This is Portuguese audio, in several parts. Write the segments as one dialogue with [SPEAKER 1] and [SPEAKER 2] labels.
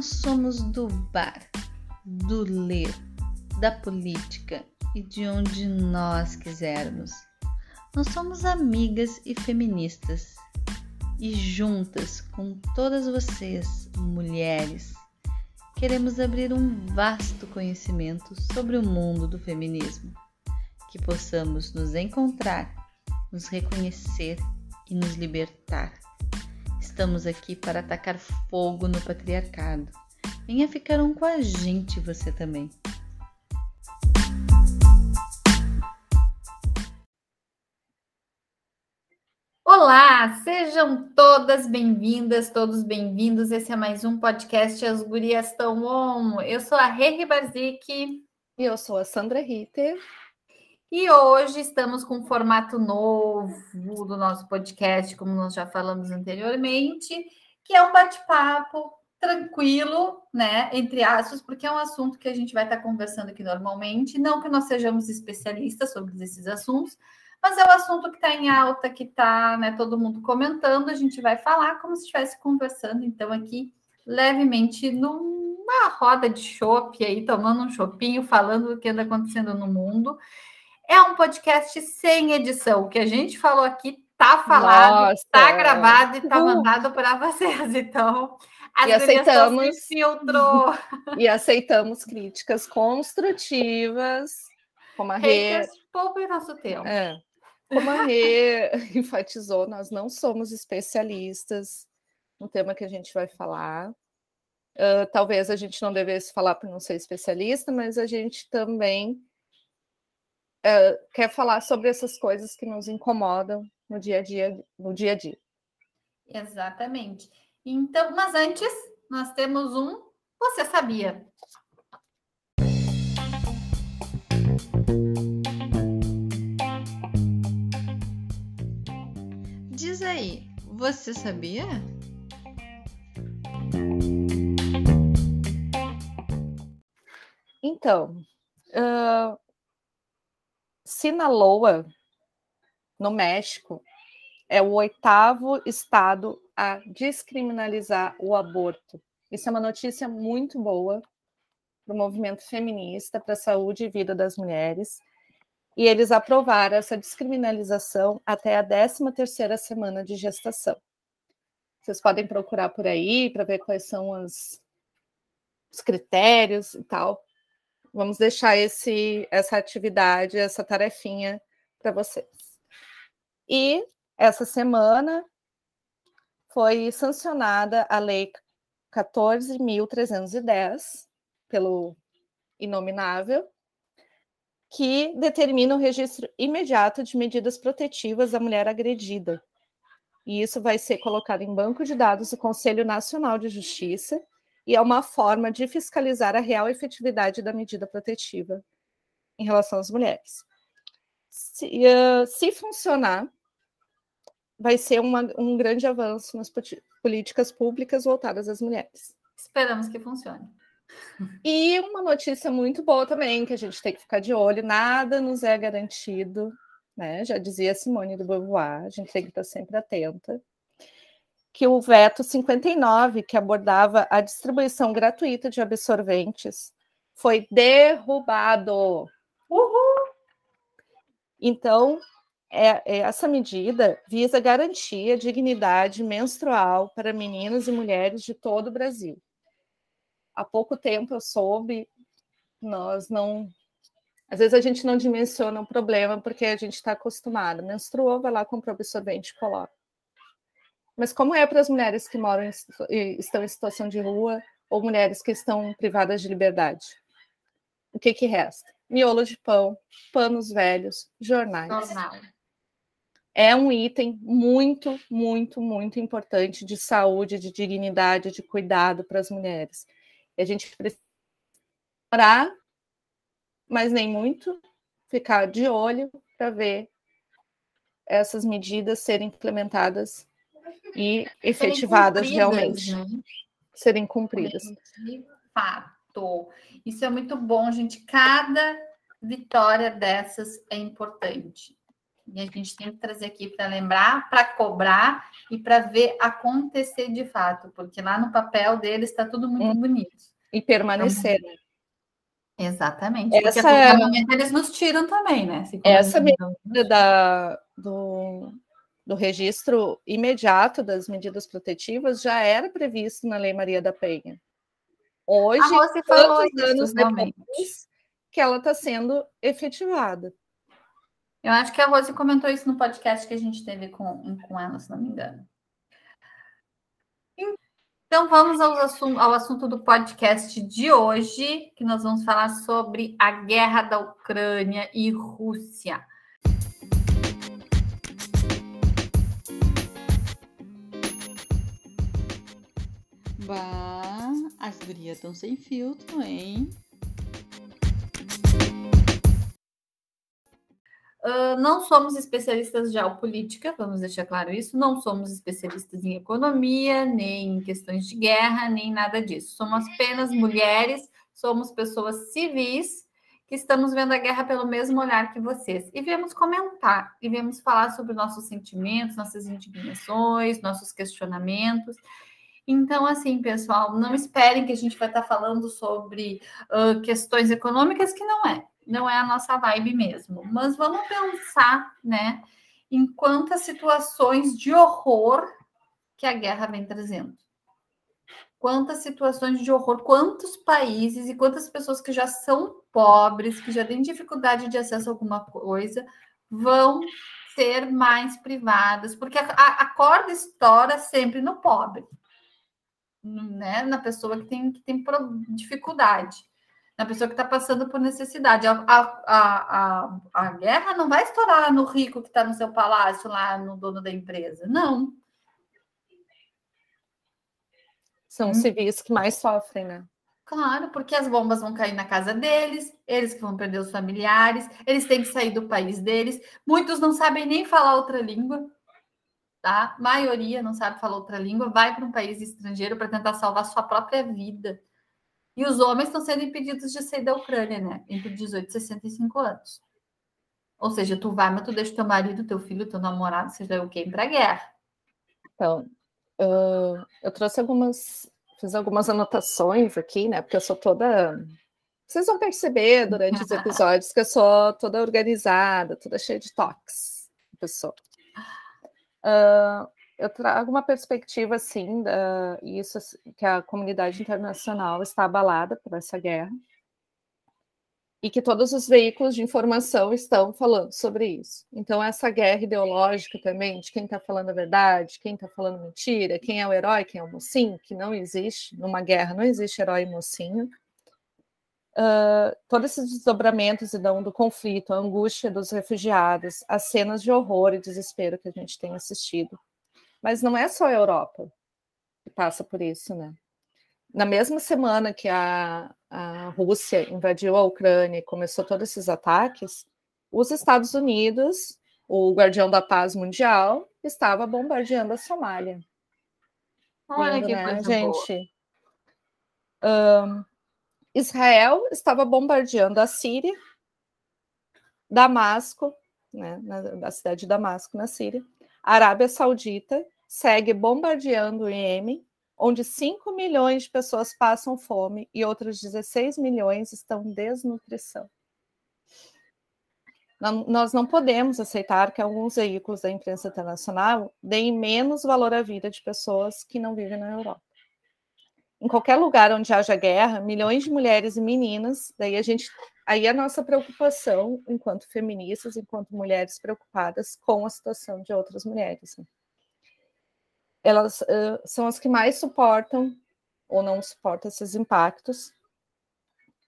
[SPEAKER 1] nós somos do bar, do ler, da política e de onde nós quisermos. Nós somos amigas e feministas. E juntas com todas vocês, mulheres, queremos abrir um vasto conhecimento sobre o mundo do feminismo, que possamos nos encontrar, nos reconhecer e nos libertar. Estamos aqui para atacar fogo no patriarcado. Venha ficar um com a gente, você também.
[SPEAKER 2] Olá, sejam todas bem-vindas, todos bem-vindos. Esse é mais um podcast As Gurias Tão On. Eu sou a Rê Barzik.
[SPEAKER 3] E eu sou a Sandra Ritter.
[SPEAKER 2] E hoje estamos com um formato novo do nosso podcast, como nós já falamos anteriormente, que é um bate-papo tranquilo, né? Entre aspas, porque é um assunto que a gente vai estar conversando aqui normalmente. Não que nós sejamos especialistas sobre esses assuntos, mas é o assunto que está em alta, que está né, todo mundo comentando. A gente vai falar como se estivesse conversando, então, aqui levemente numa roda de chopp aí, tomando um chopinho, falando do que anda acontecendo no mundo. É um podcast sem edição. O que a gente falou aqui tá falado, Nossa. tá gravado e tá mandado para vocês. Então,
[SPEAKER 3] e aceitamos filtrou. e aceitamos críticas construtivas, como a Rê.
[SPEAKER 2] Poupe nosso tempo.
[SPEAKER 3] É, como a Rê enfatizou, nós não somos especialistas no tema que a gente vai falar. Uh, talvez a gente não devesse falar por não ser especialista, mas a gente também uh, quer falar sobre essas coisas que nos incomodam no dia a dia, no dia a dia.
[SPEAKER 2] Exatamente. Então, mas antes, nós temos um Você sabia?
[SPEAKER 1] Diz aí, você sabia?
[SPEAKER 3] Então, uh, Sinaloa, no México, é o oitavo estado a descriminalizar o aborto. Isso é uma notícia muito boa para o movimento feminista, para a saúde e vida das mulheres. E eles aprovaram essa descriminalização até a 13ª semana de gestação. Vocês podem procurar por aí para ver quais são as, os critérios e tal. Vamos deixar esse, essa atividade, essa tarefinha para vocês. E essa semana foi sancionada a Lei 14.310 pelo Inominável, que determina o registro imediato de medidas protetivas à mulher agredida. E isso vai ser colocado em banco de dados do Conselho Nacional de Justiça e é uma forma de fiscalizar a real efetividade da medida protetiva em relação às mulheres. Se, uh, se funcionar, vai ser uma, um grande avanço nas políticas públicas voltadas às mulheres.
[SPEAKER 2] Esperamos que funcione.
[SPEAKER 3] E uma notícia muito boa também, que a gente tem que ficar de olho: nada nos é garantido, né? Já dizia Simone do Beauvoir, a gente tem que estar sempre atenta que o veto 59, que abordava a distribuição gratuita de absorventes, foi derrubado. Uhul! Então, é, é, essa medida visa garantir a dignidade menstrual para meninas e mulheres de todo o Brasil. Há pouco tempo eu soube, nós não. Às vezes a gente não dimensiona o problema porque a gente está acostumado. Menstruou, vai lá, compra absorvente e coloca. Mas como é para as mulheres que moram em, estão em situação de rua ou mulheres que estão privadas de liberdade? O que, que resta? Miolo de pão, panos velhos, jornais. Jornal. É um item muito, muito, muito importante de saúde, de dignidade, de cuidado para as mulheres. E a gente precisa orar, mas nem muito, ficar de olho para ver essas medidas serem implementadas e efetivadas realmente. Né? Serem cumpridas.
[SPEAKER 2] De fato. Isso é muito bom, gente. Cada vitória dessas é importante. E a gente tem que trazer aqui para lembrar, para cobrar e para ver acontecer de fato, porque lá no papel deles está tudo muito hum. bonito.
[SPEAKER 3] E permanecer,
[SPEAKER 2] então, né? Exatamente. Essa, porque a momento eles nos tiram também, né?
[SPEAKER 3] Essa medida da, do, do registro imediato das medidas protetivas já era previsto na Lei Maria da Penha. Hoje, quantos anos depois que ela está sendo efetivada?
[SPEAKER 2] Eu acho que a Rose comentou isso no podcast que a gente teve com, com ela, se não me engano. Então, vamos ao assunto, ao assunto do podcast de hoje, que nós vamos falar sobre a guerra da Ucrânia e Rússia.
[SPEAKER 1] Bah, as gurias estão sem filtro, hein?
[SPEAKER 2] Uh, não somos especialistas em geopolítica, vamos deixar claro isso. Não somos especialistas em economia, nem em questões de guerra, nem nada disso. Somos apenas mulheres, somos pessoas civis que estamos vendo a guerra pelo mesmo olhar que vocês. E viemos comentar, e viemos falar sobre nossos sentimentos, nossas indignações, nossos questionamentos. Então, assim, pessoal, não esperem que a gente vai estar falando sobre uh, questões econômicas, que não é não é a nossa vibe mesmo. Mas vamos pensar, né, em quantas situações de horror que a guerra vem trazendo. Quantas situações de horror, quantos países e quantas pessoas que já são pobres, que já têm dificuldade de acesso a alguma coisa, vão ser mais privadas, porque a, a, a corda estoura sempre no pobre, né? na pessoa que tem, que tem dificuldade na pessoa que está passando por necessidade. A, a, a, a, guerra não vai estourar no rico que está no seu palácio, lá no dono da empresa. Não.
[SPEAKER 3] São hum. civis que mais sofrem, né?
[SPEAKER 2] Claro, porque as bombas vão cair na casa deles, eles que vão perder os familiares, eles têm que sair do país deles. Muitos não sabem nem falar outra língua, tá? A maioria não sabe falar outra língua, vai para um país estrangeiro para tentar salvar sua própria vida. E os homens estão sendo impedidos de sair da Ucrânia, né? Entre 18 e 65 anos. Ou seja, tu vai, mas tu deixa teu marido, teu filho, teu namorado, seja o quê, para a guerra.
[SPEAKER 3] Então, uh, eu trouxe algumas, fiz algumas anotações aqui, né? Porque eu sou toda. Vocês vão perceber durante os episódios que eu sou toda organizada, toda cheia de toques, pessoa. Uh, eu trago uma perspectiva assim da isso assim, que a comunidade internacional está abalada por essa guerra e que todos os veículos de informação estão falando sobre isso. Então essa guerra ideológica também de quem está falando a verdade, quem está falando mentira, quem é o herói, quem é o mocinho, que não existe numa guerra, não existe herói e mocinho. Uh, todos esses desdobramentos então, do conflito, a angústia dos refugiados, as cenas de horror e desespero que a gente tem assistido mas não é só a Europa que passa por isso, né? Na mesma semana que a, a Rússia invadiu a Ucrânia e começou todos esses ataques, os Estados Unidos, o guardião da paz mundial, estava bombardeando a Somália.
[SPEAKER 2] Olha Lindo, que né, coisa gente?
[SPEAKER 3] Um, Israel estava bombardeando a Síria, Damasco, né, na cidade de Damasco, na Síria, a Arábia Saudita segue bombardeando o Iêmen, onde 5 milhões de pessoas passam fome e outros 16 milhões estão em desnutrição. Nós não podemos aceitar que alguns veículos da imprensa internacional deem menos valor à vida de pessoas que não vivem na Europa. Em qualquer lugar onde haja guerra, milhões de mulheres e meninas, daí a gente, aí a nossa preocupação enquanto feministas, enquanto mulheres preocupadas com a situação de outras mulheres. Né? elas uh, são as que mais suportam ou não suportam esses impactos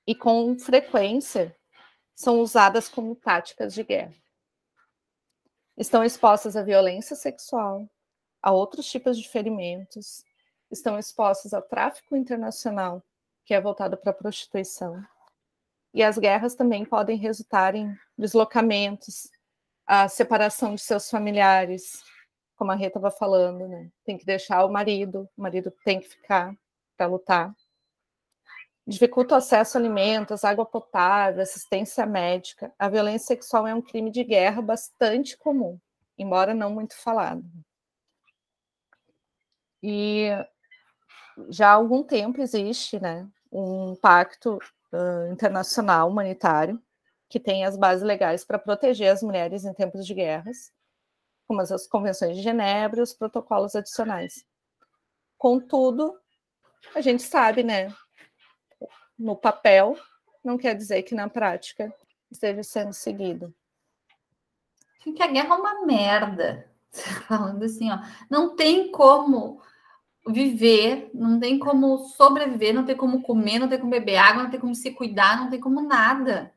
[SPEAKER 3] e com frequência são usadas como táticas de guerra. Estão expostas à violência sexual, a outros tipos de ferimentos, estão expostas ao tráfico internacional, que é voltado para a prostituição. E as guerras também podem resultar em deslocamentos, a separação de seus familiares, como a Rê estava falando, né? Tem que deixar o marido, o marido tem que ficar para lutar. dificulta o acesso a alimentos, água potável, assistência médica. A violência sexual é um crime de guerra bastante comum, embora não muito falado. E já há algum tempo existe né, um pacto uh, internacional humanitário que tem as bases legais para proteger as mulheres em tempos de guerras, como as convenções de Genebra e os protocolos adicionais. Contudo, a gente sabe, né, no papel, não quer dizer que na prática esteja sendo seguido.
[SPEAKER 2] Que a guerra é uma merda. Falando assim, ó, não tem como viver, não tem como sobreviver, não tem como comer, não tem como beber água, não tem como se cuidar, não tem como nada.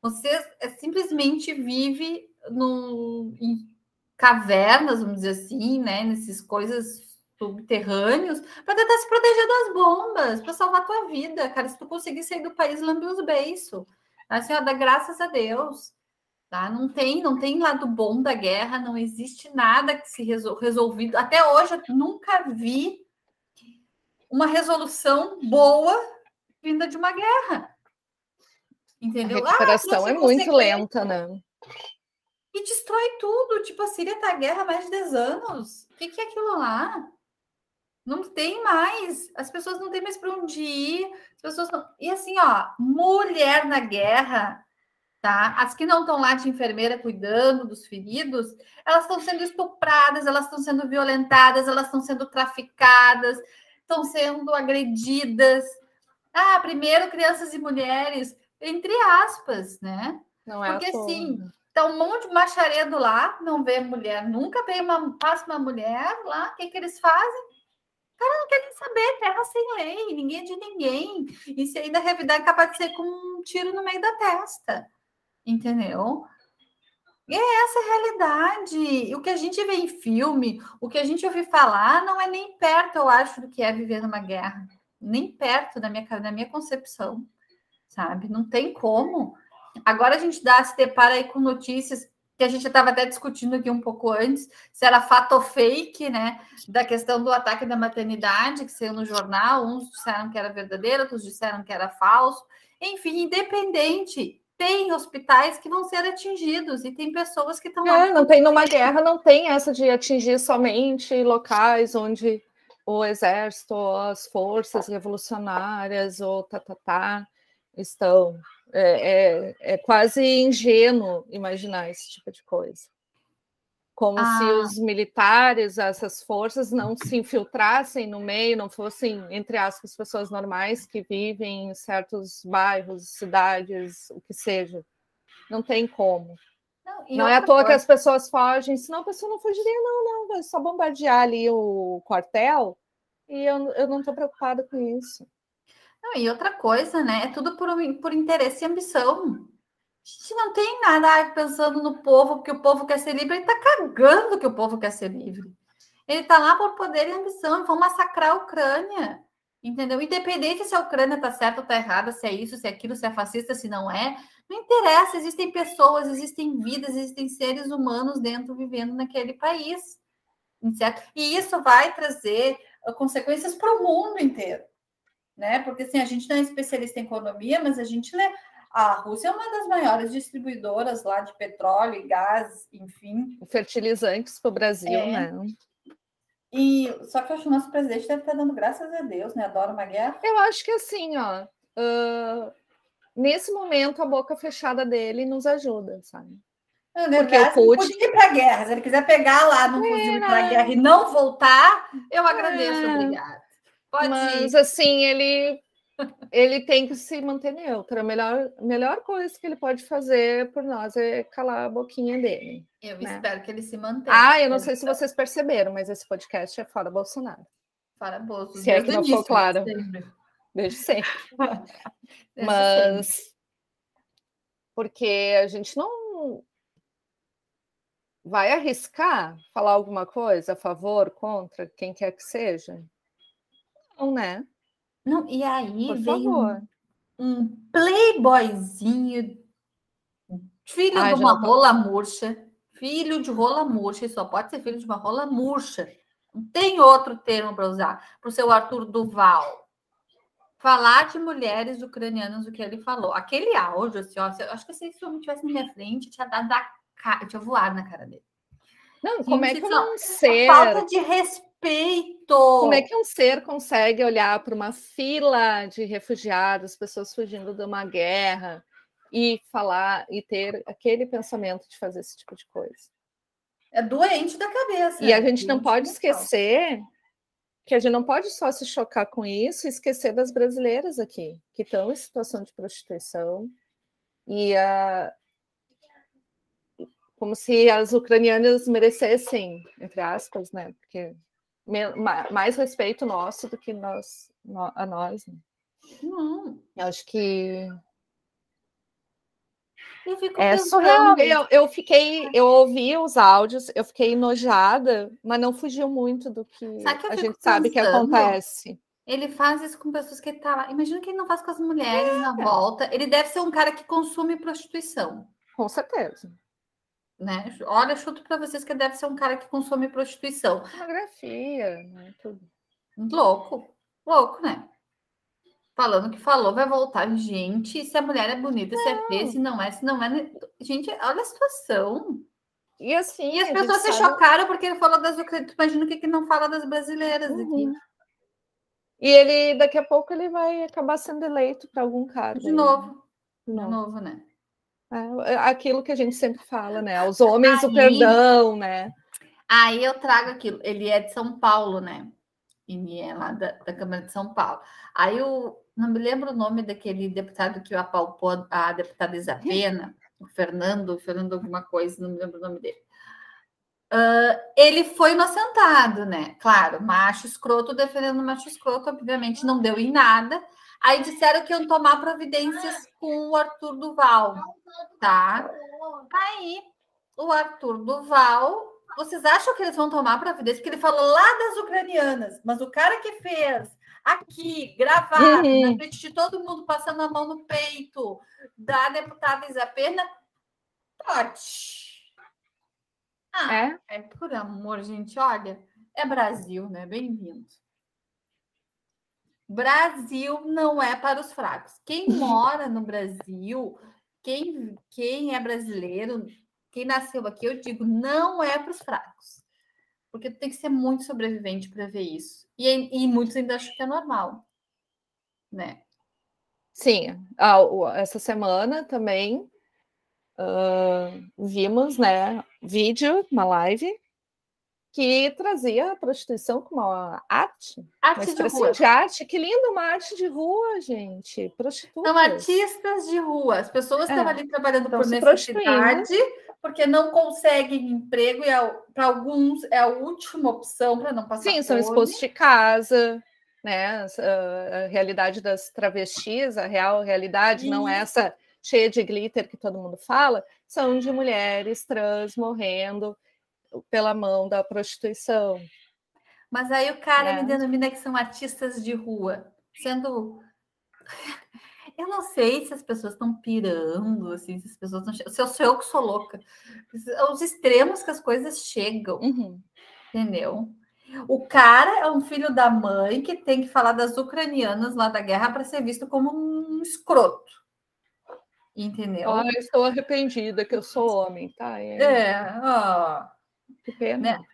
[SPEAKER 2] Você é, simplesmente vive no, em cavernas, vamos dizer assim, né? Nessas coisas subterrâneos para tentar se proteger das bombas, para salvar a tua vida, cara. Se tu conseguir sair do país, lambe os beiços. Assim, ó, dá graças a Deus. Tá? Não tem, não tem lado bom da guerra, não existe nada que se resol resolvido. Até hoje eu nunca vi uma resolução boa vinda de uma guerra. Entendeu?
[SPEAKER 3] A recuperação ah, é muito lenta, né?
[SPEAKER 2] E destrói tudo. Tipo, a Síria tá guerra há mais de 10 anos. O que, que é aquilo lá? Não tem mais. As pessoas não têm mais para onde ir. As pessoas não... E assim, ó, mulher na guerra, tá? As que não estão lá de enfermeira cuidando dos feridos, elas estão sendo estupradas, elas estão sendo violentadas, elas estão sendo traficadas, estão sendo agredidas. Ah, primeiro crianças e mulheres, entre aspas, né?
[SPEAKER 3] Não é
[SPEAKER 2] Porque assim, tá um monte de macharedo lá, não vê mulher, nunca vê uma, passa uma mulher lá, o que, que eles fazem? cara não quer nem saber, terra sem lei, ninguém é de ninguém. E se ainda revidar, é capaz de ser com um tiro no meio da testa. Entendeu? E é essa a realidade. O que a gente vê em filme, o que a gente ouve falar, não é nem perto, eu acho, do que é viver numa guerra. Nem perto da minha, da minha concepção, sabe? Não tem como. Agora a gente dá, se depara aí com notícias que a gente estava até discutindo aqui um pouco antes, se era fato ou fake, né? Da questão do ataque da maternidade, que saiu no jornal, uns disseram que era verdadeiro, outros disseram que era falso. Enfim, independente, tem hospitais que vão ser atingidos e tem pessoas que estão.
[SPEAKER 3] É, não tem numa guerra, não tem essa de atingir somente locais onde o exército, as forças revolucionárias, ou tá, tá, tá, estão é, é, é, quase ingênuo imaginar esse tipo de coisa. Como ah. se os militares, essas forças, não se infiltrassem no meio, não fossem, entre aspas, pessoas normais que vivem em certos bairros, cidades, o que seja. Não tem como. Não, não é à toa coisa... que as pessoas fogem, senão a pessoa não fugiria, não, não, vai só bombardear ali o quartel e eu, eu não estou preocupada com isso.
[SPEAKER 2] Não, e outra coisa, né? É tudo por, por interesse e ambição. Gente não tem nada pensando no povo, porque o povo quer ser livre, ele está cagando que o povo quer ser livre. Ele está lá por poder e ambição, vão massacrar a Ucrânia. Entendeu? Independente se a Ucrânia está certa ou está errada, se é isso, se é aquilo, se é fascista, se não é, não interessa. Existem pessoas, existem vidas, existem seres humanos dentro vivendo naquele país. Certo? E isso vai trazer uh, consequências para o mundo inteiro né? Porque assim, a gente não é especialista em economia, mas a gente lê. A Rússia é uma das maiores distribuidoras lá de petróleo e gás, enfim.
[SPEAKER 3] Fertilizantes para o Brasil, é. né?
[SPEAKER 2] E só que eu acho que o nosso presidente deve estar dando graças a Deus, né? Adora uma guerra.
[SPEAKER 3] Eu acho que assim, ó. Uh, nesse momento, a boca fechada dele nos ajuda, sabe?
[SPEAKER 2] Não, Porque o Putin... ir para guerra. Se ele quiser pegar lá no fuzil é, para a guerra e não voltar, eu agradeço, é. obrigada.
[SPEAKER 3] Pode Mas ir. assim, ele ele tem que se manter neutro. A melhor, melhor coisa que ele pode fazer por nós é calar a boquinha dele.
[SPEAKER 2] Eu né? espero que ele se mantenha.
[SPEAKER 3] Ah, eu não sei se vocês perceberam, mas esse podcast é fora Bolsonaro.
[SPEAKER 2] Fora Bolsonaro.
[SPEAKER 3] Se é que não for claro. Desde sempre. Desde mas sempre. porque a gente não vai arriscar falar alguma coisa a favor, contra, quem quer que seja não, né?
[SPEAKER 2] Não, e aí Por veio favor. um, um playboyzinho, filho Ai, de uma rola murcha, filho de rola murcha, só pode ser filho de uma rola murcha. Não tem outro termo para usar para o seu Arthur Duval. falar de mulheres ucranianas, o que ele falou. Aquele áudio, assim, ó, eu acho que se esse homem estivesse na minha frente, tinha dado a cara, tinha voado na cara dele.
[SPEAKER 3] Não, como é que um
[SPEAKER 2] ser. Falta de respeito.
[SPEAKER 3] Como é que um ser consegue olhar para uma fila de refugiados, pessoas fugindo de uma guerra, e falar e ter aquele pensamento de fazer esse tipo de coisa?
[SPEAKER 2] É doente da cabeça.
[SPEAKER 3] E a gente não pode esquecer que a gente não pode só se chocar com isso e esquecer das brasileiras aqui, que estão em situação de prostituição e a como se as ucranianas merecessem, entre aspas, né? Porque mais respeito nosso do que nós a nós. Né?
[SPEAKER 2] Não.
[SPEAKER 3] Eu acho que
[SPEAKER 2] eu fico
[SPEAKER 3] é surreal. Eu, eu fiquei, eu ouvi os áudios, eu fiquei enojada, mas não fugiu muito do que, a gente sabe que acontece.
[SPEAKER 2] Ele faz isso com pessoas que tá lá. Imagina que ele não faz com as mulheres é. na volta. Ele deve ser um cara que consome prostituição.
[SPEAKER 3] Com certeza.
[SPEAKER 2] Né? Olha, chuto para vocês que deve ser um cara que consome prostituição.
[SPEAKER 3] Pornografia, né? Tudo.
[SPEAKER 2] Louco. Louco, né? falando que falou, vai voltar. Gente, se a mulher é bonita, não. se é feia, se não é, se não é. Gente, olha a situação.
[SPEAKER 3] E assim.
[SPEAKER 2] E as pessoas se sabe... chocaram porque ele falou das ucranianas. Imagina o que, que não fala das brasileiras uhum. aqui.
[SPEAKER 3] E ele, daqui a pouco, ele vai acabar sendo eleito para algum cargo.
[SPEAKER 2] De novo. De novo, De novo né?
[SPEAKER 3] É, é, aquilo que a gente sempre fala, né? Os homens, aí, o perdão, né?
[SPEAKER 2] Aí eu trago aquilo. Ele é de São Paulo, né? E é lá da, da Câmara de São Paulo. Aí o, não me lembro o nome daquele deputado que apalpou a deputada Isapena, o Fernando, Fernando alguma coisa, não me lembro o nome dele. Uh, ele foi inocentado, né? Claro, macho escroto defendendo macho escroto, obviamente não deu em nada. Aí disseram que iam tomar providências com o Arthur Duval, tá? Aí o Arthur Duval, vocês acham que eles vão tomar providência? Porque ele falou lá das ucranianas, mas o cara que fez aqui, gravado, uhum. na frente de todo mundo, passando a mão no peito da deputada Isapena, pode. Ah, é? é por amor, gente, olha, é Brasil, né? Bem-vindo. Brasil não é para os fracos. Quem mora no Brasil, quem, quem é brasileiro, quem nasceu aqui, eu digo, não é para os fracos. Porque tem que ser muito sobrevivente para ver isso. E, e muitos ainda acham que é normal, né?
[SPEAKER 3] Sim, essa semana também uh, vimos, né, vídeo, uma live que trazia a prostituição como uma arte,
[SPEAKER 2] arte
[SPEAKER 3] uma
[SPEAKER 2] de, rua.
[SPEAKER 3] de arte. Que lindo, uma arte de rua, gente. Prostitutas.
[SPEAKER 2] São artistas de rua. As pessoas é. estão ali trabalhando por necessidade, porque não conseguem emprego e é para alguns é a última opção para não passar
[SPEAKER 3] Sim, são expostos de casa, né? A, realidade das travestis, a real realidade, não é essa cheia de glitter que todo mundo fala, são de mulheres trans morrendo pela mão da prostituição.
[SPEAKER 2] Mas aí o cara é. me denomina que são artistas de rua, sendo. Eu não sei se as pessoas estão pirando, assim, se as pessoas estão. Se eu sou eu que sou louca. Os extremos que as coisas chegam.
[SPEAKER 3] Uhum.
[SPEAKER 2] Entendeu? O cara é um filho da mãe que tem que falar das ucranianas lá da guerra para ser visto como um escroto. Entendeu?
[SPEAKER 3] Ah, estou arrependida que eu sou homem, tá?
[SPEAKER 2] É, é ó.
[SPEAKER 3] Que pena. Né?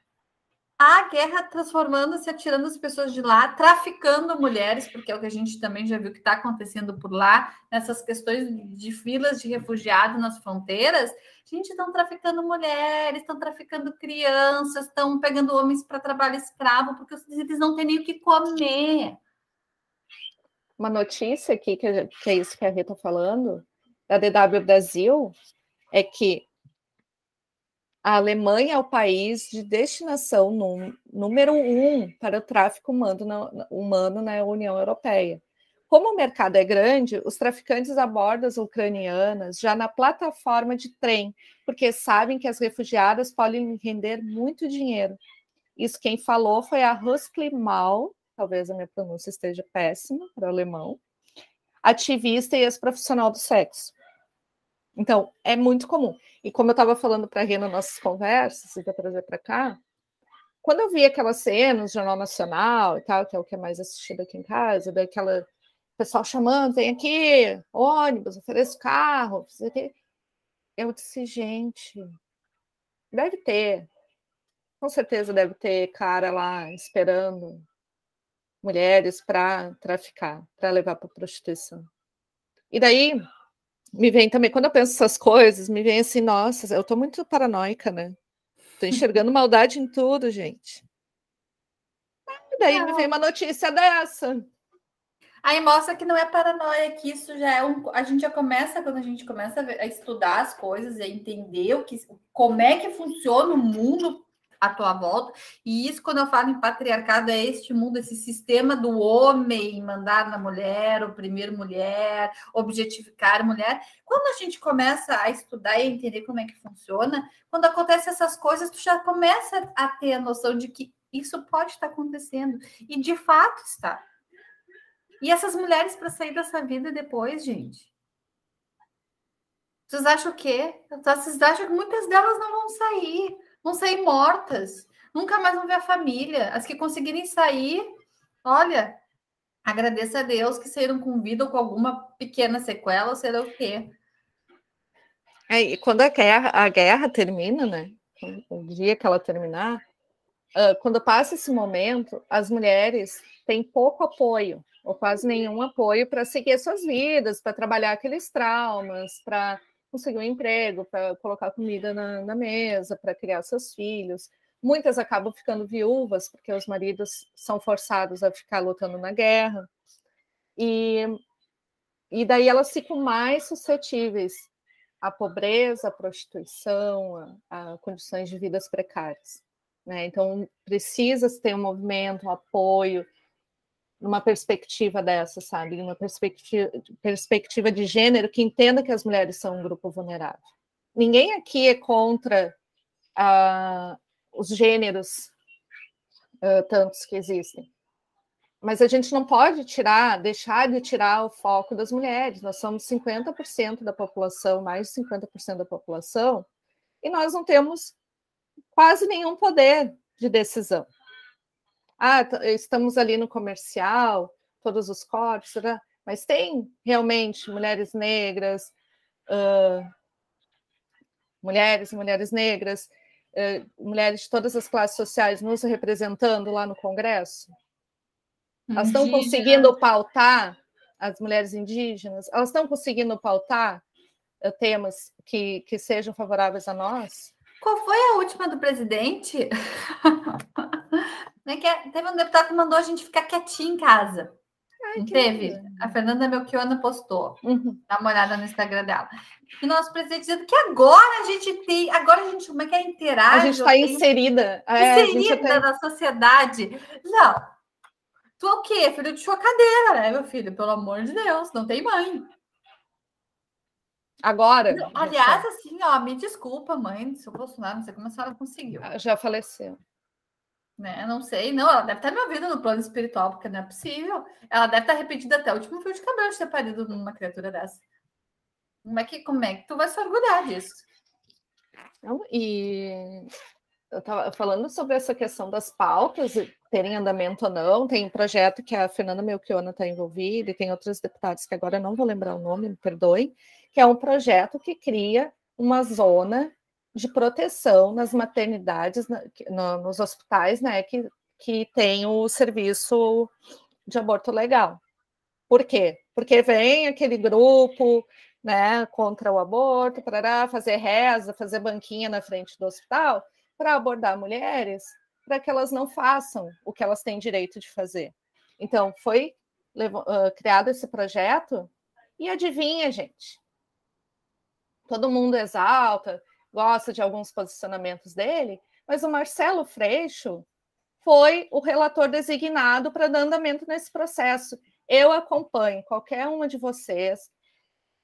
[SPEAKER 2] A guerra transformando-se, atirando as pessoas de lá, traficando mulheres, porque é o que a gente também já viu que está acontecendo por lá, nessas questões de filas de refugiados nas fronteiras. Gente, estão traficando mulheres, estão traficando crianças, estão pegando homens para trabalho escravo, porque eles não têm nem o que comer.
[SPEAKER 3] Uma notícia aqui, que é isso que a Rita está falando, da DW Brasil, é que a Alemanha é o país de destinação número um para o tráfico humano na, União Europeia. Como o mercado é grande, os traficantes abordam as ucranianas já na plataforma de trem, porque sabem que as refugiadas podem render muito dinheiro. Isso quem falou foi a Huskli Mal, talvez a minha pronúncia esteja péssima para o alemão, ativista e ex-profissional do sexo. Então, é muito comum. E como eu estava falando para a Rê nas nossas conversas, e para trazer para cá, quando eu vi aquela cena no Jornal Nacional e tal, que é o que é mais assistido aqui em casa, daquela pessoal chamando, vem aqui, ônibus, ofereço carro. Eu disse, gente, deve ter. Com certeza deve ter cara lá esperando mulheres para traficar, para levar para prostituição. E daí me vem também, quando eu penso essas coisas, me vem assim, nossa, eu estou muito paranoica, né? Estou enxergando maldade em tudo, gente. E daí não. me vem uma notícia dessa.
[SPEAKER 2] Aí mostra que não é paranoia, que isso já é um. A gente já começa, quando a gente começa a estudar as coisas e a entender o que, como é que funciona o mundo à tua volta. E isso, quando eu falo em patriarcado, é este mundo, esse sistema do homem mandar na mulher, oprimir mulher, objetificar mulher. Quando a gente começa a estudar e entender como é que funciona, quando acontecem essas coisas, tu já começa a ter a noção de que isso pode estar acontecendo. E de fato está. E essas mulheres para sair dessa vida depois, gente? Vocês acham o quê? Vocês acham que muitas delas não vão sair, vão sair mortas, nunca mais vão ver a família. As que conseguirem sair, olha, agradeça a Deus que saíram com vida ou com alguma pequena sequela, ou será o quê?
[SPEAKER 3] É, e quando a guerra, a guerra termina, né? O dia que ela terminar, uh, quando passa esse momento, as mulheres têm pouco apoio ou quase nenhum apoio para seguir suas vidas, para trabalhar aqueles traumas, para conseguir um emprego, para colocar comida na, na mesa, para criar seus filhos. Muitas acabam ficando viúvas, porque os maridos são forçados a ficar lutando na guerra. E, e daí elas ficam mais suscetíveis à pobreza, à prostituição, a, a condições de vidas precárias. Né? Então, precisa ter um movimento, um apoio, numa perspectiva dessa, sabe? Numa perspectiva, perspectiva de gênero que entenda que as mulheres são um grupo vulnerável. Ninguém aqui é contra uh, os gêneros uh, tantos que existem. Mas a gente não pode tirar, deixar de tirar o foco das mulheres. Nós somos 50% da população, mais de 50% da população, e nós não temos quase nenhum poder de decisão ah, estamos ali no comercial, todos os corpos, né? mas tem realmente mulheres negras, uh, mulheres, mulheres negras, uh, mulheres de todas as classes sociais nos representando lá no Congresso? Elas estão conseguindo pautar as mulheres indígenas? Elas estão conseguindo pautar uh, temas que, que sejam favoráveis a nós?
[SPEAKER 2] Qual foi a última do presidente? que teve um deputado que mandou a gente ficar quietinho em casa. Ai, não teve? Lindo. A Fernanda Melchiona postou. Uhum. Dá uma olhada no Instagram dela. E nosso presidente dizendo que agora a gente tem. Agora a gente, como é que é? Interage.
[SPEAKER 3] A gente está inserida.
[SPEAKER 2] É, inserida na sociedade. Não. Tu é o quê? Filho de chocadeira, né, meu filho? Pelo amor de Deus, não tem mãe.
[SPEAKER 3] Agora.
[SPEAKER 2] aliás, assim, ó, me desculpa, mãe, seu Bolsonaro, não sei como a senhora conseguiu.
[SPEAKER 3] Já faleceu.
[SPEAKER 2] Né? Não sei, não. Ela deve estar me ouvindo no plano espiritual, porque não é possível. Ela deve estar repetida até o último fio de cabelo de ter parido numa criatura dessa. Como é que, como é que tu vai se orgulhar disso?
[SPEAKER 3] Não, e eu estava falando sobre essa questão das pautas, terem andamento ou não. Tem um projeto que a Fernanda Melchiona está envolvida, e tem outros deputados que agora não vou lembrar o nome, me perdoem, que é um projeto que cria uma zona de proteção nas maternidades, no, nos hospitais, né, que, que tem o serviço de aborto legal. Por quê? Porque vem aquele grupo, né, contra o aborto, para fazer reza, fazer banquinha na frente do hospital, para abordar mulheres, para que elas não façam o que elas têm direito de fazer. Então, foi uh, criado esse projeto, e adivinha, gente? Todo mundo exalta, gosta de alguns posicionamentos dele, mas o Marcelo Freixo foi o relator designado para dar andamento nesse processo. Eu acompanho qualquer uma de vocês,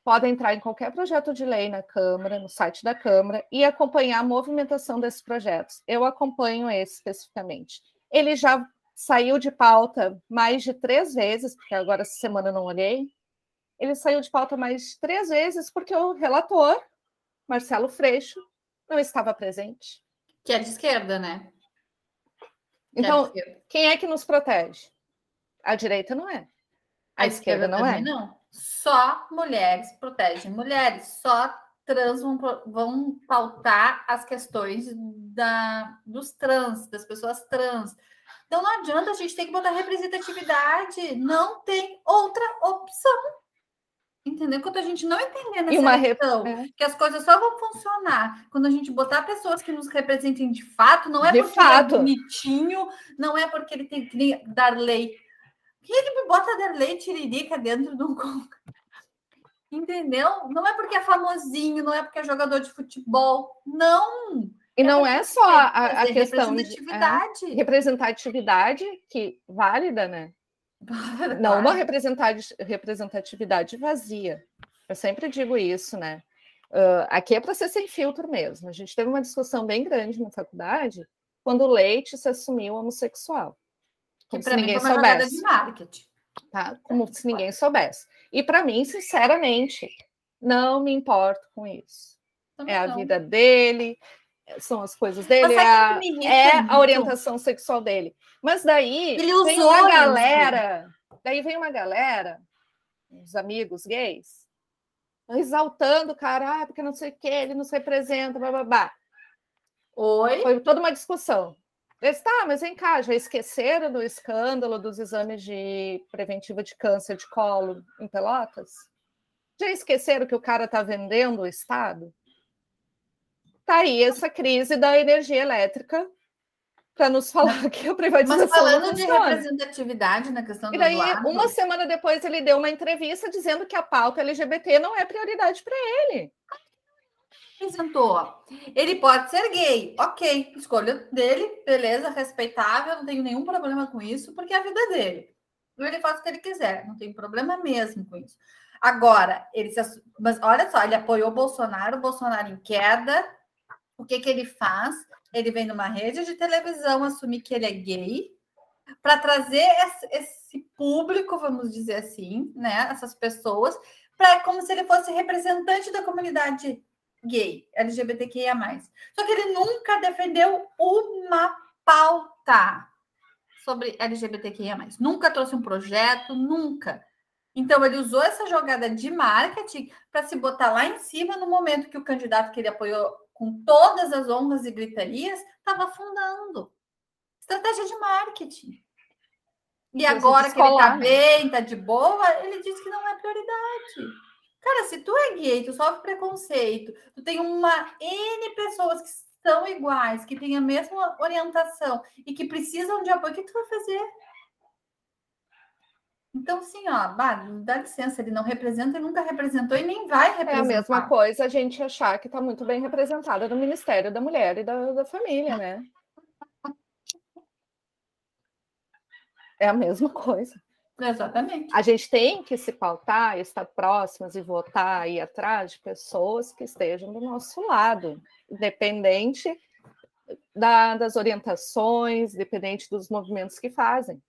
[SPEAKER 3] podem entrar em qualquer projeto de lei na Câmara, no site da Câmara, e acompanhar a movimentação desses projetos. Eu acompanho esse especificamente. Ele já saiu de pauta mais de três vezes, porque agora essa semana eu não olhei. Ele saiu de pauta mais de três vezes porque o relator Marcelo Freixo não estava presente.
[SPEAKER 2] Que é de esquerda, né?
[SPEAKER 3] É então, é quem é que nos protege? A direita não é. A, a esquerda, esquerda, não é.
[SPEAKER 2] Não. Só mulheres protegem mulheres, só trans vão, vão pautar as questões da, dos trans, das pessoas trans. Então não adianta, a gente tem que botar representatividade, não tem outra opção. Entendeu? Quando a gente não entender nessa uma questão, é. que as coisas só vão funcionar quando a gente botar pessoas que nos representem de fato, não é de porque fato. ele é bonitinho, não é porque ele tem que dar lei. Que ele me bota dar lei tiririca dentro de um Entendeu? Não é porque é famosinho, não é porque é jogador de futebol. Não!
[SPEAKER 3] E é não é só a, a questão representatividade. de é, representatividade que válida, né? Não uma representatividade vazia. Eu sempre digo isso, né? Uh, aqui é para ser sem filtro mesmo. A gente teve uma discussão bem grande na faculdade quando o Leite se assumiu homossexual.
[SPEAKER 2] Como que se ninguém mim soubesse. de marketing.
[SPEAKER 3] Tá? Como se ninguém soubesse. E para mim, sinceramente, não me importo com isso. Também é a não. vida dele, são as coisas dele, é a, é a orientação sexual dele. Mas daí vem uma galera, daí vem uma galera, uns amigos gays, exaltando o cara, ah, porque não sei o que, ele nos representa, babá. Oi? Foi toda uma discussão. Eles, tá, mas vem cá, já esqueceram do escândalo dos exames de preventiva de câncer de colo em Pelotas? Já esqueceram que o cara está vendendo o Estado? Tá aí essa crise da energia elétrica para nos falar que a privatização.
[SPEAKER 2] Mas falando de representatividade na questão do. E daí,
[SPEAKER 3] Eduardo... uma semana depois, ele deu uma entrevista dizendo que a pauta LGBT não é prioridade para ele.
[SPEAKER 2] Apresentou. Ele pode ser gay, ok, escolha dele, beleza, respeitável, não tenho nenhum problema com isso, porque é a vida dele. Ele faz o que ele quiser, não tem problema mesmo com isso. Agora, ele se... mas olha só, ele apoiou o Bolsonaro, o Bolsonaro em queda, o que, que ele faz? Ele vem numa rede de televisão assumir que ele é gay para trazer esse público, vamos dizer assim, né? Essas pessoas, para como se ele fosse representante da comunidade gay, LGBTQIA. Só que ele nunca defendeu uma pauta sobre LGBTQIA. Nunca trouxe um projeto, nunca. Então, ele usou essa jogada de marketing para se botar lá em cima no momento que o candidato que ele apoiou com todas as honras e gritarias, estava afundando. Estratégia de marketing. E agora que ele está bem, está de boa, ele diz que não é prioridade. Cara, se tu é gay, tu sofre preconceito, tu tem uma N pessoas que são iguais, que têm a mesma orientação e que precisam de apoio, o que tu vai fazer? Então, sim, ó, dá licença, ele não representa e nunca representou e nem vai representar.
[SPEAKER 3] É a mesma coisa a gente achar que está muito bem representada no Ministério da Mulher e da, da Família, né? É a mesma coisa.
[SPEAKER 2] Exatamente.
[SPEAKER 3] A gente tem que se pautar, estar próximas e votar e atrás de pessoas que estejam do nosso lado, independente da, das orientações, independente dos movimentos que fazem.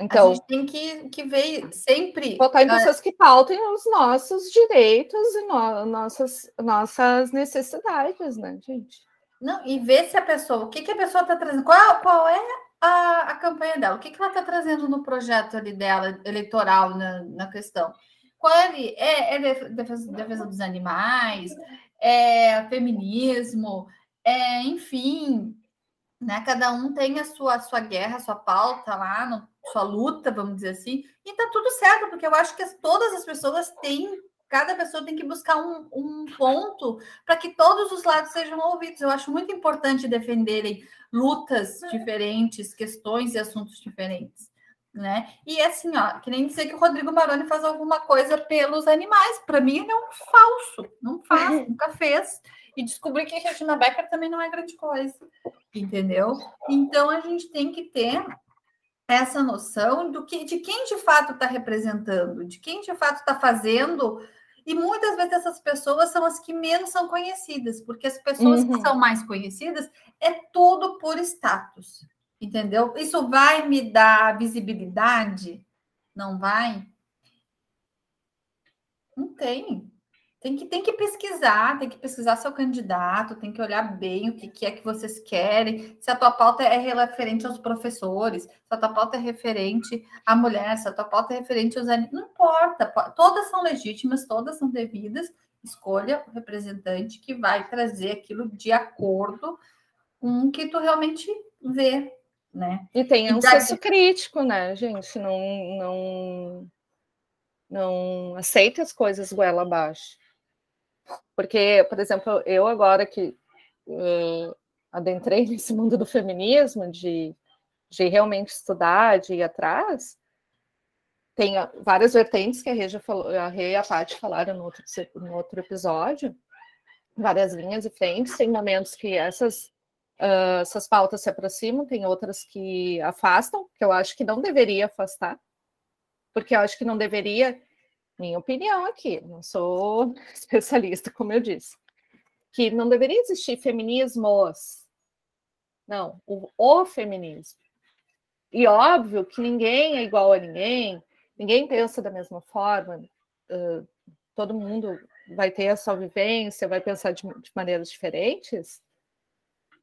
[SPEAKER 2] Então, a gente tem que, que ver sempre.
[SPEAKER 3] Votar em pessoas que pautem os nossos direitos e no, nossas, nossas necessidades, né, gente?
[SPEAKER 2] Não, e ver se a pessoa, o que, que a pessoa está trazendo, qual, qual é a, a campanha dela, o que, que ela está trazendo no projeto ali dela, eleitoral, na, na questão. Qual é, é, é defesa, defesa dos animais, é feminismo, é, enfim, né? Cada um tem a sua, a sua guerra, a sua pauta lá, no, sua luta, vamos dizer assim, e tá tudo certo, porque eu acho que as, todas as pessoas têm, cada pessoa tem que buscar um, um ponto para que todos os lados sejam ouvidos. Eu acho muito importante defenderem lutas diferentes, questões e assuntos diferentes. Né? E assim, ó, que nem dizer que o Rodrigo Maroni faz alguma coisa pelos animais. Para mim, ele é um falso, não faz, nunca fez. E descobri que Regina Becker também não é grande coisa, entendeu? Então a gente tem que ter essa noção do que, de quem de fato está representando, de quem de fato está fazendo. E muitas vezes essas pessoas são as que menos são conhecidas, porque as pessoas uhum. que são mais conhecidas é tudo por status, entendeu? Isso vai me dar visibilidade? Não vai? Não tem. Tem que, tem que pesquisar, tem que pesquisar seu candidato, tem que olhar bem o que, que é que vocês querem, se a tua pauta é referente aos professores, se a tua pauta é referente à mulher, se a tua pauta é referente aos animais, não importa, todas são legítimas, todas são devidas, escolha o representante que vai trazer aquilo de acordo com o que tu realmente vê, né?
[SPEAKER 3] E tem um senso crítico, né, gente? Não, não, não aceita as coisas goela abaixo. Porque, por exemplo, eu agora que uh, adentrei nesse mundo do feminismo, de, de realmente estudar, de ir atrás, tem várias vertentes que a Rê, falou, a e a Paty falaram no outro, no outro episódio, várias linhas e frentes, tem momentos que essas, uh, essas pautas se aproximam, tem outras que afastam, que eu acho que não deveria afastar, porque eu acho que não deveria minha opinião aqui, não sou especialista, como eu disse, que não deveria existir feminismos. Não, o, o feminismo. E óbvio que ninguém é igual a ninguém, ninguém pensa da mesma forma, uh, todo mundo vai ter a sua vivência, vai pensar de, de maneiras diferentes,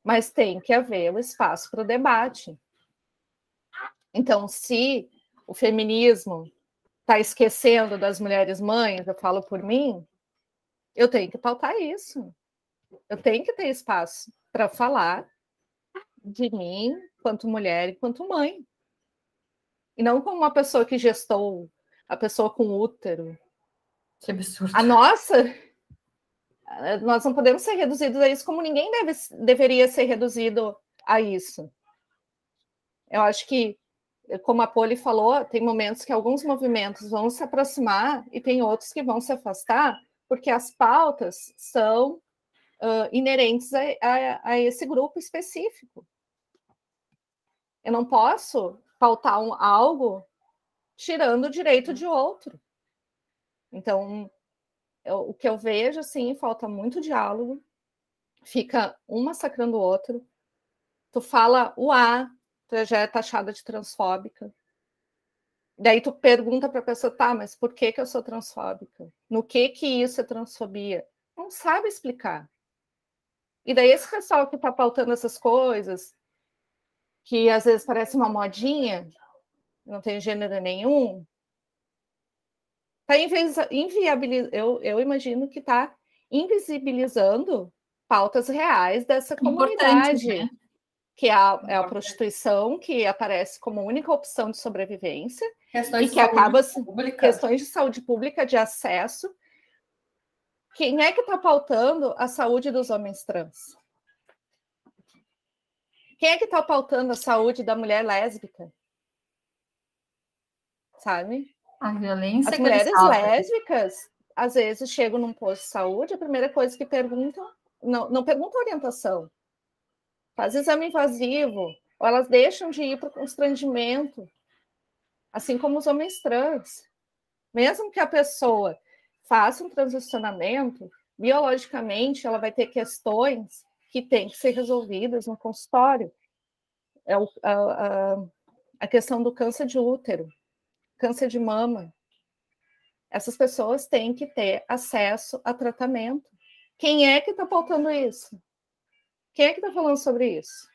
[SPEAKER 3] mas tem que haver o um espaço para o debate. Então, se o feminismo está esquecendo das mulheres mães, eu falo por mim, eu tenho que pautar isso. Eu tenho que ter espaço para falar de mim, quanto mulher e quanto mãe. E não como uma pessoa que gestou, a pessoa com útero.
[SPEAKER 2] Que absurdo.
[SPEAKER 3] A nossa, nós não podemos ser reduzidos a isso como ninguém deve, deveria ser reduzido a isso. Eu acho que como a Poli falou, tem momentos que alguns movimentos vão se aproximar e tem outros que vão se afastar, porque as pautas são uh, inerentes a, a, a, esse grupo específico. Eu não posso pautar um, algo tirando o direito de outro. Então, eu, o que eu vejo, assim, falta muito diálogo, fica um massacrando o outro. Tu fala o A, tu já é taxada de transfóbica. Daí tu pergunta para a pessoa, tá, mas por que, que eu sou transfóbica? No que que isso é transfobia? Não sabe explicar. E daí esse pessoal que está pautando essas coisas, que às vezes parece uma modinha, não tem gênero nenhum, tá inviabilizando, eu, eu imagino que está invisibilizando pautas reais dessa comunidade. Né? Que é a, é a, prostituição, que aparece como única opção de sobrevivência questões e que acaba pública. questões de saúde pública, de acesso. Quem é que está pautando a saúde dos homens trans? Quem é que está pautando a saúde da mulher lésbica? Sabe?
[SPEAKER 2] A violência.
[SPEAKER 3] As mulheres lésbicas, às vezes, chegam num posto de saúde, a primeira coisa que perguntam, não, não perguntam orientação, faz exame invasivo, ou elas deixam de ir para o constrangimento, assim como os homens trans. Mesmo que a pessoa faça um transicionamento, biologicamente ela vai ter questões que têm que ser resolvidas no consultório. É o, a, a, a questão do câncer de útero, câncer de mama. Essas pessoas têm que ter acesso a tratamento. Quem é que está faltando isso? Quem é que está falando sobre isso?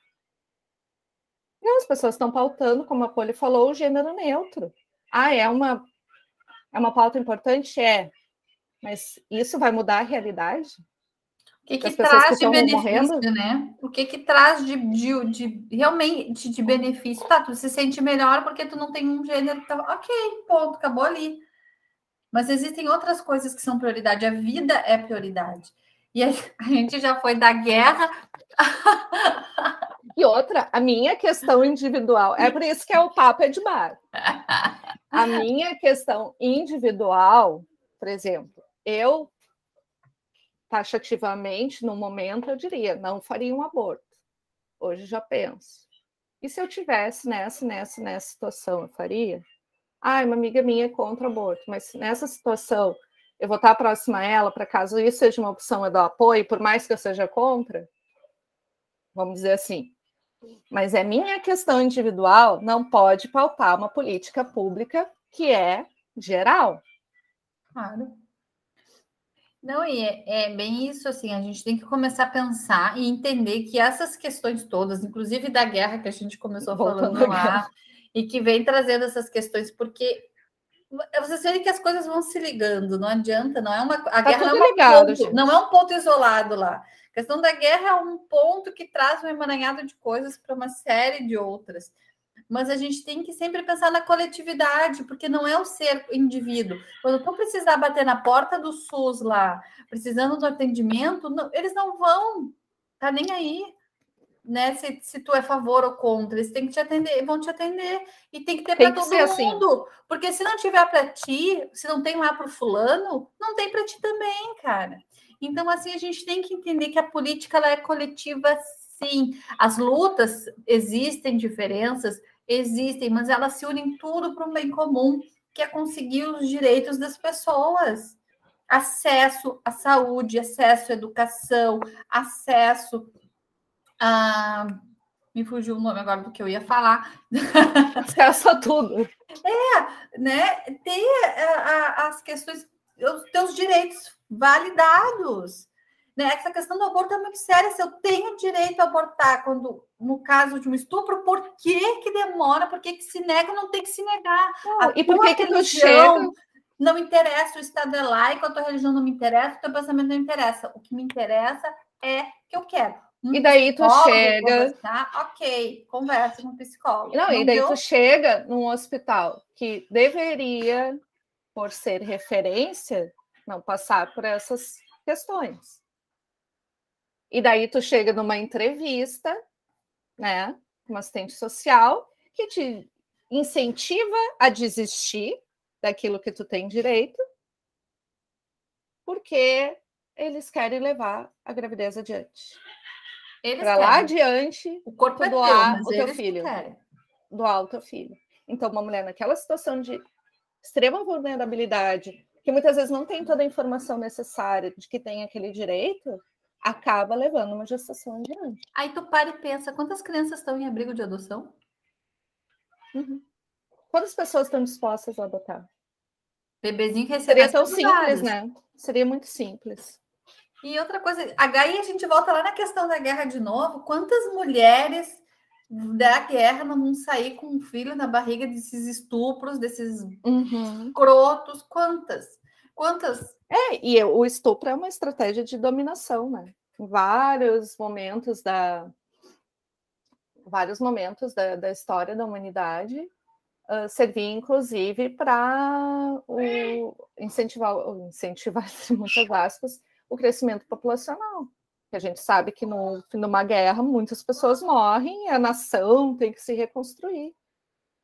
[SPEAKER 3] Não, as pessoas estão pautando, como a Poli falou, o gênero neutro. Ah, é uma, é uma pauta importante? É. Mas isso vai mudar a realidade?
[SPEAKER 2] O que, que traz que de benefício, morrendo? né? O que, que traz de, de, de, realmente de benefício? Tá, tu se sente melhor porque tu não tem um gênero. Tá, ok, ponto, acabou ali. Mas existem outras coisas que são prioridade. A vida é prioridade. E a, gente já foi da guerra.
[SPEAKER 3] E outra, a minha questão individual, é por isso que é o papo é de bar. A minha questão individual, por exemplo, eu taxativamente, no momento, eu diria, não faria um aborto. Hoje já penso. E se eu tivesse nessa, nessa, nessa situação, eu faria? Ah, uma amiga minha é contra aborto, mas nessa situação eu vou estar próxima a ela para caso isso seja uma opção, eu dou apoio, por mais que eu seja contra? Vamos dizer assim. Mas é minha questão individual, não pode pautar uma política pública que é geral.
[SPEAKER 2] Claro. Não, e é, é, bem isso, assim, a gente tem que começar a pensar e entender que essas questões todas, inclusive da guerra que a gente começou Voltando falando lá, e que vem trazendo essas questões, porque vocês verem que as coisas vão se ligando, não adianta, não é uma. A tá guerra não é, ligado, ponto, não é um ponto isolado lá. A questão da guerra é um ponto que traz um emaranhado de coisas para uma série de outras mas a gente tem que sempre pensar na coletividade, porque não é o ser indivíduo. Quando tu precisar bater na porta do SUS lá, precisando do atendimento, não, eles não vão, tá nem aí, né? Se, se tu é a favor ou contra, eles têm que te atender, vão te atender e tem que ter para todo assim. mundo, assim. porque se não tiver para ti, se não tem lá para o fulano, não tem para ti também, cara. Então assim a gente tem que entender que a política ela é coletiva sim. As lutas existem diferenças, existem, mas elas se unem tudo para um bem comum, que é conseguir os direitos das pessoas. Acesso à saúde, acesso à educação, acesso a. Me fugiu o nome agora do que eu ia falar.
[SPEAKER 3] Acesso a tudo.
[SPEAKER 2] É, né? Ter a, a, as questões, os teus direitos validados. Né? Essa questão do aborto é muito séria. Se eu tenho direito a abortar quando, no caso de um estupro, por que, que demora? Por que, que se nega? Não tem que se negar.
[SPEAKER 3] Não, e por que, que não chega?
[SPEAKER 2] Não interessa, o Estado é laico, a tua religião não me interessa, o teu pensamento não interessa. O que me interessa é que eu quero.
[SPEAKER 3] Um e daí tu chega.
[SPEAKER 2] Ok, conversa com o psicólogo.
[SPEAKER 3] Não, não e daí deu? tu chega num hospital que deveria, por ser referência, não passar por essas questões. E daí tu chega numa entrevista, né, com uma assistente social, que te incentiva a desistir daquilo que tu tem direito, porque eles querem levar a gravidez adiante. Para lá adiante,
[SPEAKER 2] o corpo é
[SPEAKER 3] doar
[SPEAKER 2] teu,
[SPEAKER 3] o teu filho. Querem. Doar o teu filho. Então, uma mulher naquela situação de extrema vulnerabilidade, que muitas vezes não tem toda a informação necessária de que tem aquele direito, acaba levando uma gestação adiante.
[SPEAKER 2] Aí tu para e pensa, quantas crianças estão em abrigo de adoção?
[SPEAKER 3] Uhum. Quantas pessoas estão dispostas a adotar?
[SPEAKER 2] Bebezinho que
[SPEAKER 3] Seria tão simples, né? Seria muito simples.
[SPEAKER 2] E outra coisa, aí a gente volta lá na questão da guerra de novo. Quantas mulheres da guerra não vão sair com um filho na barriga desses estupros, desses
[SPEAKER 3] uhum.
[SPEAKER 2] crotos? Quantas? Quantas?
[SPEAKER 3] É, e o estupro é uma estratégia de dominação, né? Em vários momentos da vários momentos da, da história da humanidade uh, servia inclusive para incentivar, incentivar muitas aspas, o crescimento populacional. Que a gente sabe que no fim de uma guerra muitas pessoas morrem, a nação tem que se reconstruir.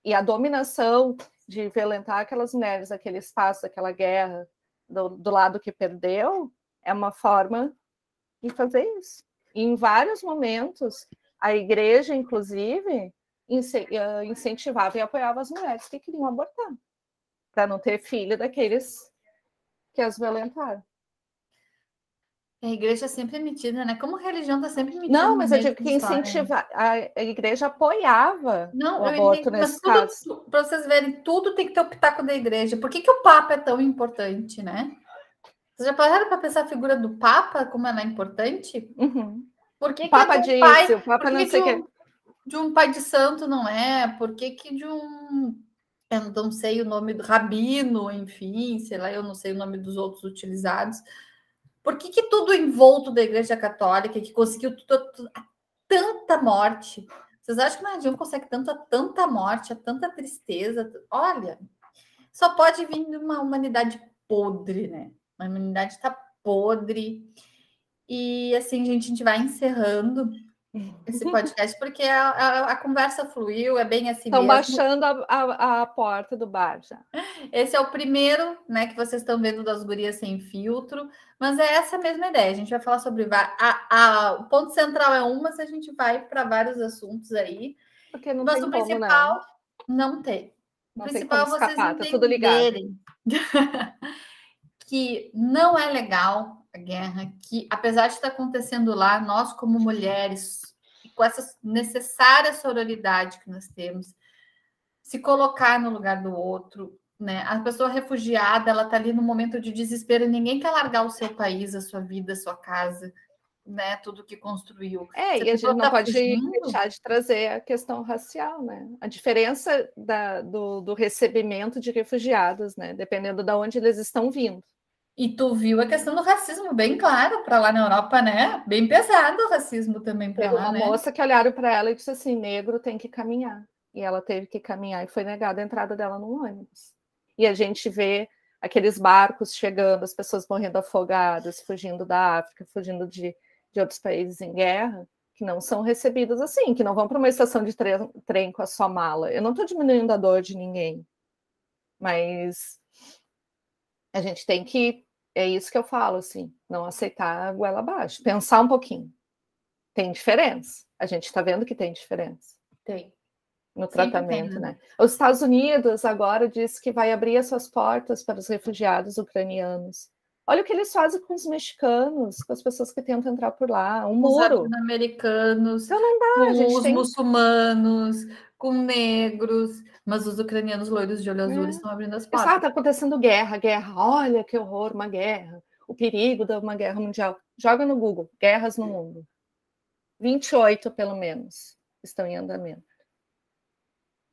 [SPEAKER 3] E a dominação de violentar aquelas mulheres, aquele espaço, aquela guerra, do, do lado que perdeu, é uma forma de fazer isso. E em vários momentos, a igreja, inclusive, eh, incentivava e apoiava as mulheres que queriam abortar, para não ter filho daqueles que as violentaram.
[SPEAKER 2] A igreja é sempre metida, né? Como a religião está sempre metida.
[SPEAKER 3] Não, mas eu digo que incentivar, a, igreja apoiava não, o aborto nesse caso.
[SPEAKER 2] Para vocês verem, tudo tem que ter o pitaco da igreja. Por que, que o Papa é tão importante, né? Vocês já pararam para pensar a figura do Papa, como ela é importante?
[SPEAKER 3] Uhum.
[SPEAKER 2] Por que,
[SPEAKER 3] o Papa é pai, o Papa não sei
[SPEAKER 2] o que. De um pai de santo não é? Por que, que de um. Eu não sei o nome do rabino, enfim, sei lá, eu não sei o nome dos outros utilizados por que, que tudo envolto da Igreja Católica, que conseguiu tudo, tudo, tanta morte? Vocês acham que a religião consegue tanta, tanta morte, tanta tristeza? Olha, só pode vir de uma humanidade podre, né? A humanidade está podre. E assim, gente, a gente vai encerrando esse podcast, porque a, a, a, conversa fluiu, é bem assim
[SPEAKER 3] Estão baixando a, a, a, porta do bar já.
[SPEAKER 2] Esse é o primeiro, né, que vocês estão vendo das gurias sem filtro, mas é essa mesma ideia, a gente vai falar sobre... A, o ponto central é um, mas a gente vai para vários assuntos aí.
[SPEAKER 3] Porque não mas tem
[SPEAKER 2] o
[SPEAKER 3] como,
[SPEAKER 2] principal né? não tem. O
[SPEAKER 3] não
[SPEAKER 2] principal
[SPEAKER 3] tem como é vocês tá tudo ligado.
[SPEAKER 2] que não é legal a guerra, que apesar de estar acontecendo lá, nós como mulheres, com essa necessária sororidade que nós temos, se colocar no lugar do outro, né? A pessoa refugiada, ela está ali no momento de desespero, ninguém quer largar o seu país, a sua vida, a sua casa, né? Tudo que construiu.
[SPEAKER 3] É, e a gente não tá pode fugindo... deixar de trazer a questão racial, né? A diferença da, do, do recebimento de refugiados, né? Dependendo de onde eles estão vindo.
[SPEAKER 2] E tu viu a questão do racismo bem claro para lá na Europa, né? Bem pesado o racismo também para lá,
[SPEAKER 3] uma
[SPEAKER 2] né?
[SPEAKER 3] moça que olharam para ela e disse assim: negro tem que caminhar. E ela teve que caminhar e foi negada a entrada dela no ônibus. E a gente vê aqueles barcos chegando, as pessoas morrendo afogadas, fugindo da África, fugindo de, de outros países em guerra, que não são recebidas assim, que não vão para uma estação de trem, trem com a sua mala. Eu não estou diminuindo a dor de ninguém, mas a gente tem que é isso que eu falo, assim, não aceitar a goela abaixo, pensar um pouquinho. Tem diferença. A gente está vendo que tem diferença.
[SPEAKER 2] Tem.
[SPEAKER 3] No tratamento, tem, né? né? Os Estados Unidos agora diz que vai abrir as suas portas para os refugiados ucranianos. Olha o que eles fazem com os mexicanos, com as pessoas que tentam entrar por lá, um muro.
[SPEAKER 2] Os americanos,
[SPEAKER 3] então não dá,
[SPEAKER 2] com os tem... muçulmanos, com negros, mas os ucranianos loiros de olho azul é. estão abrindo as portas.
[SPEAKER 3] Está acontecendo guerra, guerra. Olha que horror, uma guerra. O perigo de uma guerra mundial. Joga no Google, guerras no mundo. 28, pelo menos, estão em andamento.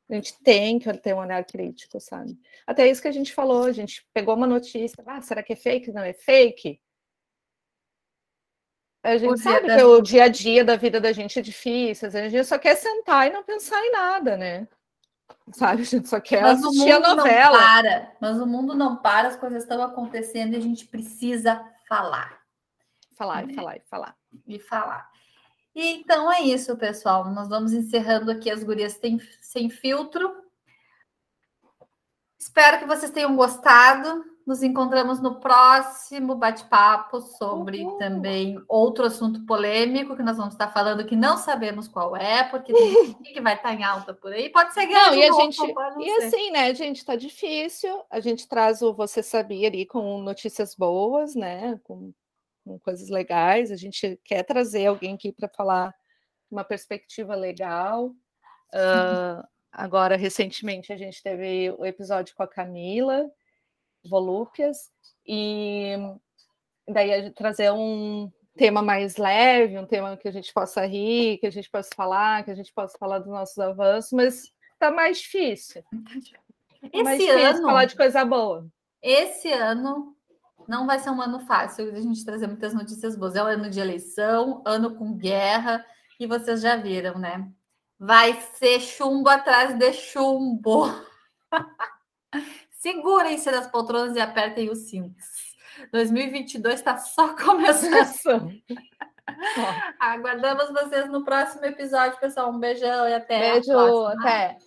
[SPEAKER 3] A gente tem que ter um olhar crítico, sabe? Até isso que a gente falou, a gente pegou uma notícia, ah, será que é fake? Não é fake? A gente o sabe que o dia a dia da vida da gente é difícil, a gente só quer sentar e não pensar em nada, né? Sabe, a gente só quer mas assistir a novela.
[SPEAKER 2] Não para, mas o mundo não para, as coisas estão acontecendo e a gente precisa falar.
[SPEAKER 3] Falar, né? e falar, e falar.
[SPEAKER 2] E falar. E então é isso, pessoal. Nós vamos encerrando aqui as gurias tem, sem filtro. Espero que vocês tenham gostado. Nos encontramos no próximo bate-papo sobre Uhul. também outro assunto polêmico que nós vamos estar falando que não sabemos qual é, porque tem que vai estar em alta por aí. Pode ser
[SPEAKER 3] grande. Não, e a gente e assim, né, gente, está difícil. A gente traz o você sabia ali com notícias boas, né, com, com coisas legais. A gente quer trazer alguém aqui para falar uma perspectiva legal. Uh, agora, recentemente, a gente teve o episódio com a Camila volúpias, e daí trazer um tema mais leve, um tema que a gente possa rir, que a gente possa falar, que a gente possa falar dos nossos avanços, mas está mais difícil.
[SPEAKER 2] Esse mais difícil ano
[SPEAKER 3] falar de coisa boa.
[SPEAKER 2] Esse ano não vai ser um ano fácil de a gente trazer muitas notícias boas. É um ano de eleição, ano com guerra, e vocês já viram, né? Vai ser chumbo atrás de chumbo. Segurem-se das poltronas e apertem os cintos. 2022 está só começando. Aguardamos vocês no próximo episódio, pessoal. Um beijão e até.
[SPEAKER 3] Beijo, até.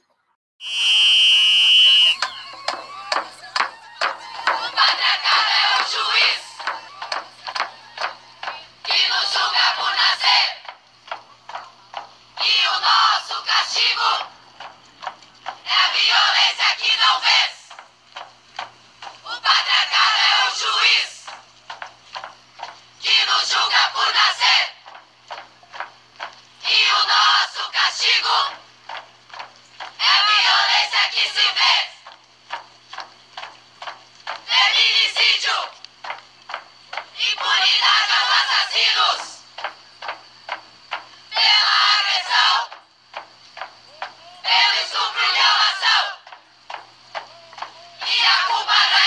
[SPEAKER 1] castigo é a violência que não vence. O patriarcado é o juiz que nos julga por nascer. E o nosso castigo é a violência que se vence. Feminicídio, impunidade aos assassinos. Pela agressão. Eles cumpriram a ação. E a culpa não é